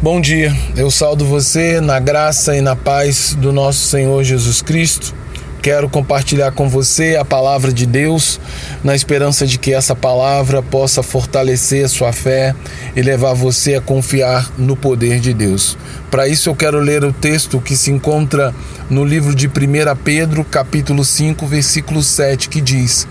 Bom dia, eu saldo você na graça e na paz do nosso Senhor Jesus Cristo. Quero compartilhar com você a palavra de Deus, na esperança de que essa palavra possa fortalecer a sua fé e levar você a confiar no poder de Deus. Para isso eu quero ler o texto que se encontra no livro de 1 Pedro, capítulo 5, versículo 7, que diz: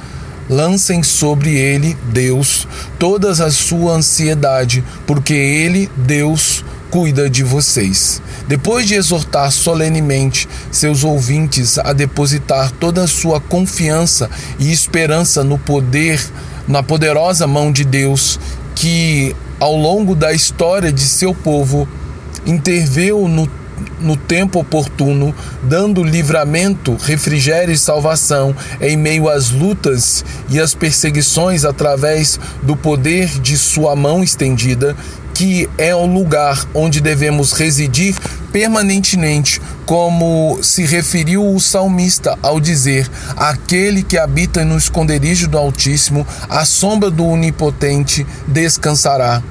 Lancem sobre ele, Deus, todas a sua ansiedade, porque ele, Deus, cuida de vocês. Depois de exortar solenemente seus ouvintes a depositar toda a sua confiança e esperança no poder, na poderosa mão de Deus, que ao longo da história de seu povo interveio no no tempo oportuno, dando livramento, refrigério e salvação em meio às lutas e às perseguições através do poder de sua mão estendida, que é o lugar onde devemos residir permanentemente, como se referiu o salmista ao dizer: Aquele que habita no esconderijo do Altíssimo, à sombra do Onipotente, descansará.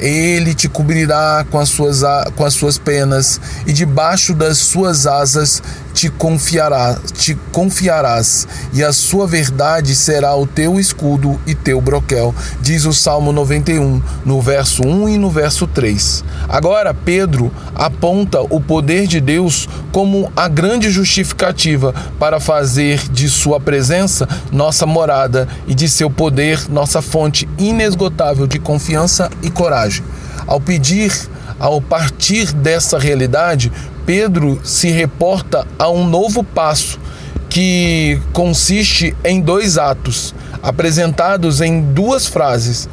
Ele te cobrirá com as suas, com as suas penas, e debaixo das suas asas te confiará, te confiarás, e a sua verdade será o teu escudo e teu broquel, diz o Salmo 91, no verso 1 e no verso 3. Agora Pedro aponta o poder de Deus como a grande justificativa para fazer de sua presença nossa morada e de seu poder nossa fonte inesgotável de confiança e coragem. Ao pedir, ao partir dessa realidade, Pedro se reporta a um novo passo que consiste em dois atos, apresentados em duas frases.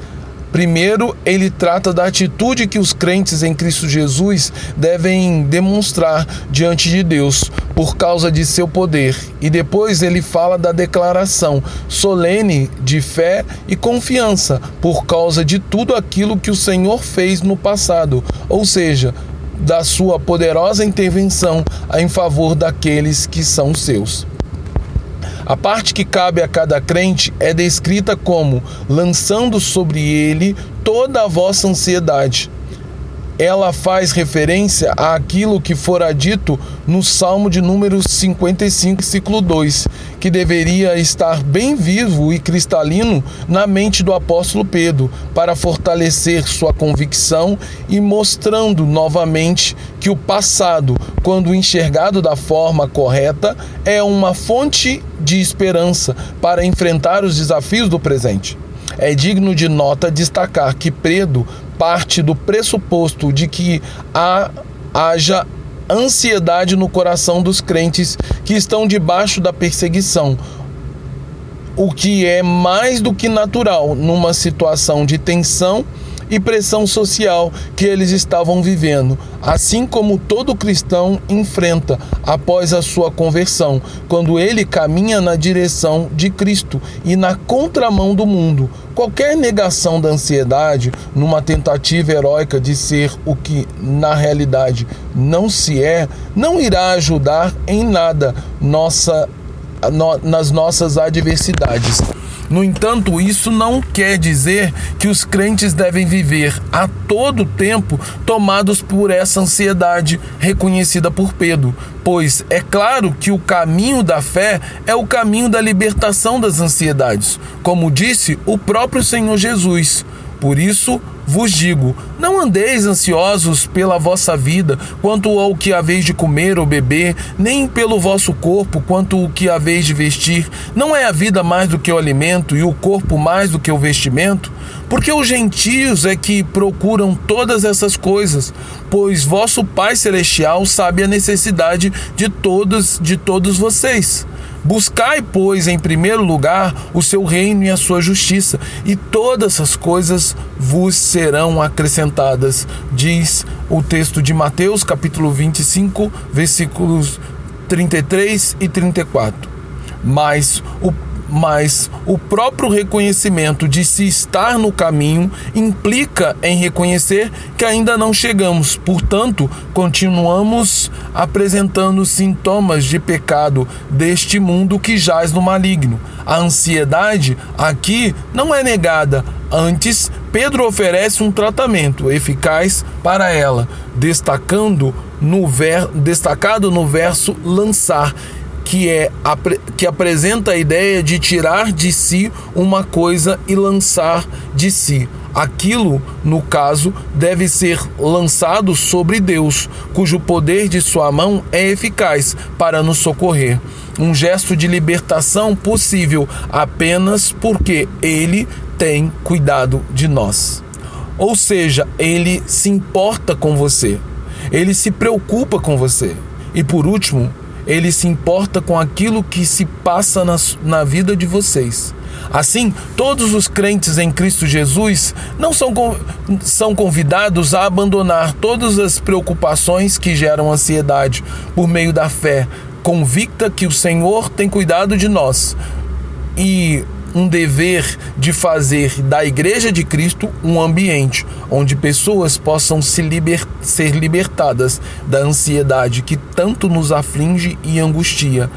Primeiro, ele trata da atitude que os crentes em Cristo Jesus devem demonstrar diante de Deus por causa de seu poder. E depois ele fala da declaração solene de fé e confiança por causa de tudo aquilo que o Senhor fez no passado, ou seja, da sua poderosa intervenção em favor daqueles que são seus. A parte que cabe a cada crente é descrita como lançando sobre ele toda a vossa ansiedade, ela faz referência àquilo que fora dito no Salmo de número 55, ciclo 2, que deveria estar bem vivo e cristalino na mente do apóstolo Pedro, para fortalecer sua convicção e mostrando novamente que o passado, quando enxergado da forma correta, é uma fonte de esperança para enfrentar os desafios do presente. É digno de nota destacar que Pedro parte do pressuposto de que há, haja ansiedade no coração dos crentes que estão debaixo da perseguição, o que é mais do que natural numa situação de tensão e pressão social que eles estavam vivendo, assim como todo cristão enfrenta após a sua conversão, quando ele caminha na direção de Cristo e na contramão do mundo. Qualquer negação da ansiedade, numa tentativa heróica de ser o que na realidade não se é, não irá ajudar em nada nossa, no, nas nossas adversidades. No entanto, isso não quer dizer que os crentes devem viver a todo tempo tomados por essa ansiedade reconhecida por Pedro, pois é claro que o caminho da fé é o caminho da libertação das ansiedades, como disse o próprio Senhor Jesus. Por isso vos digo: não andeis ansiosos pela vossa vida, quanto ao que haveis de comer ou beber, nem pelo vosso corpo, quanto o que haveis de vestir. Não é a vida mais do que o alimento e o corpo mais do que o vestimento? Porque os gentios é que procuram todas essas coisas, pois vosso Pai celestial sabe a necessidade de todos de todos vocês. Buscai, pois, em primeiro lugar o seu reino e a sua justiça, e todas essas coisas vos serão acrescentadas, diz o texto de Mateus, capítulo 25, versículos 33 e 34. Mas o mas o próprio reconhecimento de se estar no caminho implica em reconhecer que ainda não chegamos. Portanto, continuamos apresentando sintomas de pecado deste mundo que jaz no maligno. A ansiedade aqui não é negada, antes Pedro oferece um tratamento eficaz para ela, destacando no ver, destacado no verso lançar, que é que apresenta a ideia de tirar de si uma coisa e lançar de si. Aquilo, no caso, deve ser lançado sobre Deus, cujo poder de sua mão é eficaz para nos socorrer. Um gesto de libertação possível apenas porque ele tem cuidado de nós. Ou seja, ele se importa com você, ele se preocupa com você. E por último, ele se importa com aquilo que se passa na, na vida de vocês. Assim, todos os crentes em Cristo Jesus não são, são convidados a abandonar todas as preocupações que geram ansiedade por meio da fé, convicta que o Senhor tem cuidado de nós. E um dever de fazer da Igreja de Cristo um ambiente onde pessoas possam se liber ser libertadas da ansiedade que tanto nos aflige e angustia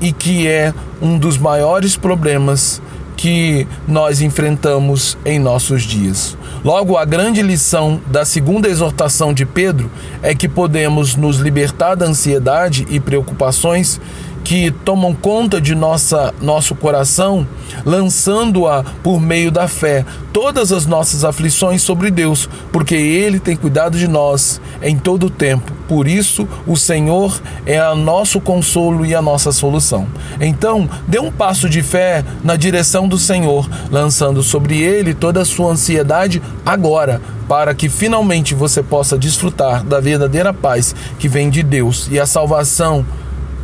e que é um dos maiores problemas que nós enfrentamos em nossos dias. Logo, a grande lição da segunda exortação de Pedro é que podemos nos libertar da ansiedade e preocupações que tomam conta de nossa, nosso coração, lançando-a por meio da fé, todas as nossas aflições sobre Deus, porque Ele tem cuidado de nós em todo o tempo. Por isso, o Senhor é o nosso consolo e a nossa solução. Então, dê um passo de fé na direção do Senhor, lançando sobre Ele toda a sua ansiedade agora, para que finalmente você possa desfrutar da verdadeira paz que vem de Deus e a salvação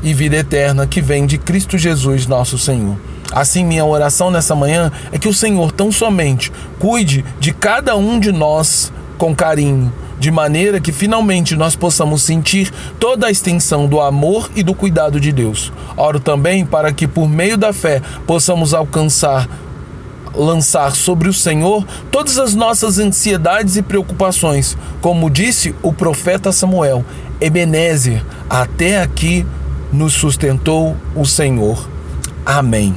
e vida eterna que vem de Cristo Jesus, nosso Senhor. Assim, minha oração nessa manhã é que o Senhor tão somente cuide de cada um de nós com carinho, de maneira que finalmente nós possamos sentir toda a extensão do amor e do cuidado de Deus. Oro também para que, por meio da fé, possamos alcançar lançar sobre o Senhor todas as nossas ansiedades e preocupações, como disse o profeta Samuel. Ebenezer, até aqui nos sustentou o Senhor. Amém.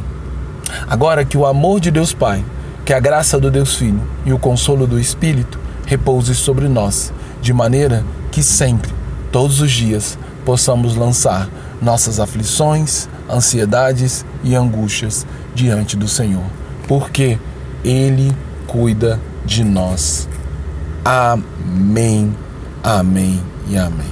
Agora que o amor de Deus Pai, que a graça do Deus Filho e o consolo do Espírito repouse sobre nós, de maneira que sempre, todos os dias, possamos lançar nossas aflições, ansiedades e angústias diante do Senhor, porque Ele cuida de nós. Amém, amém e amém.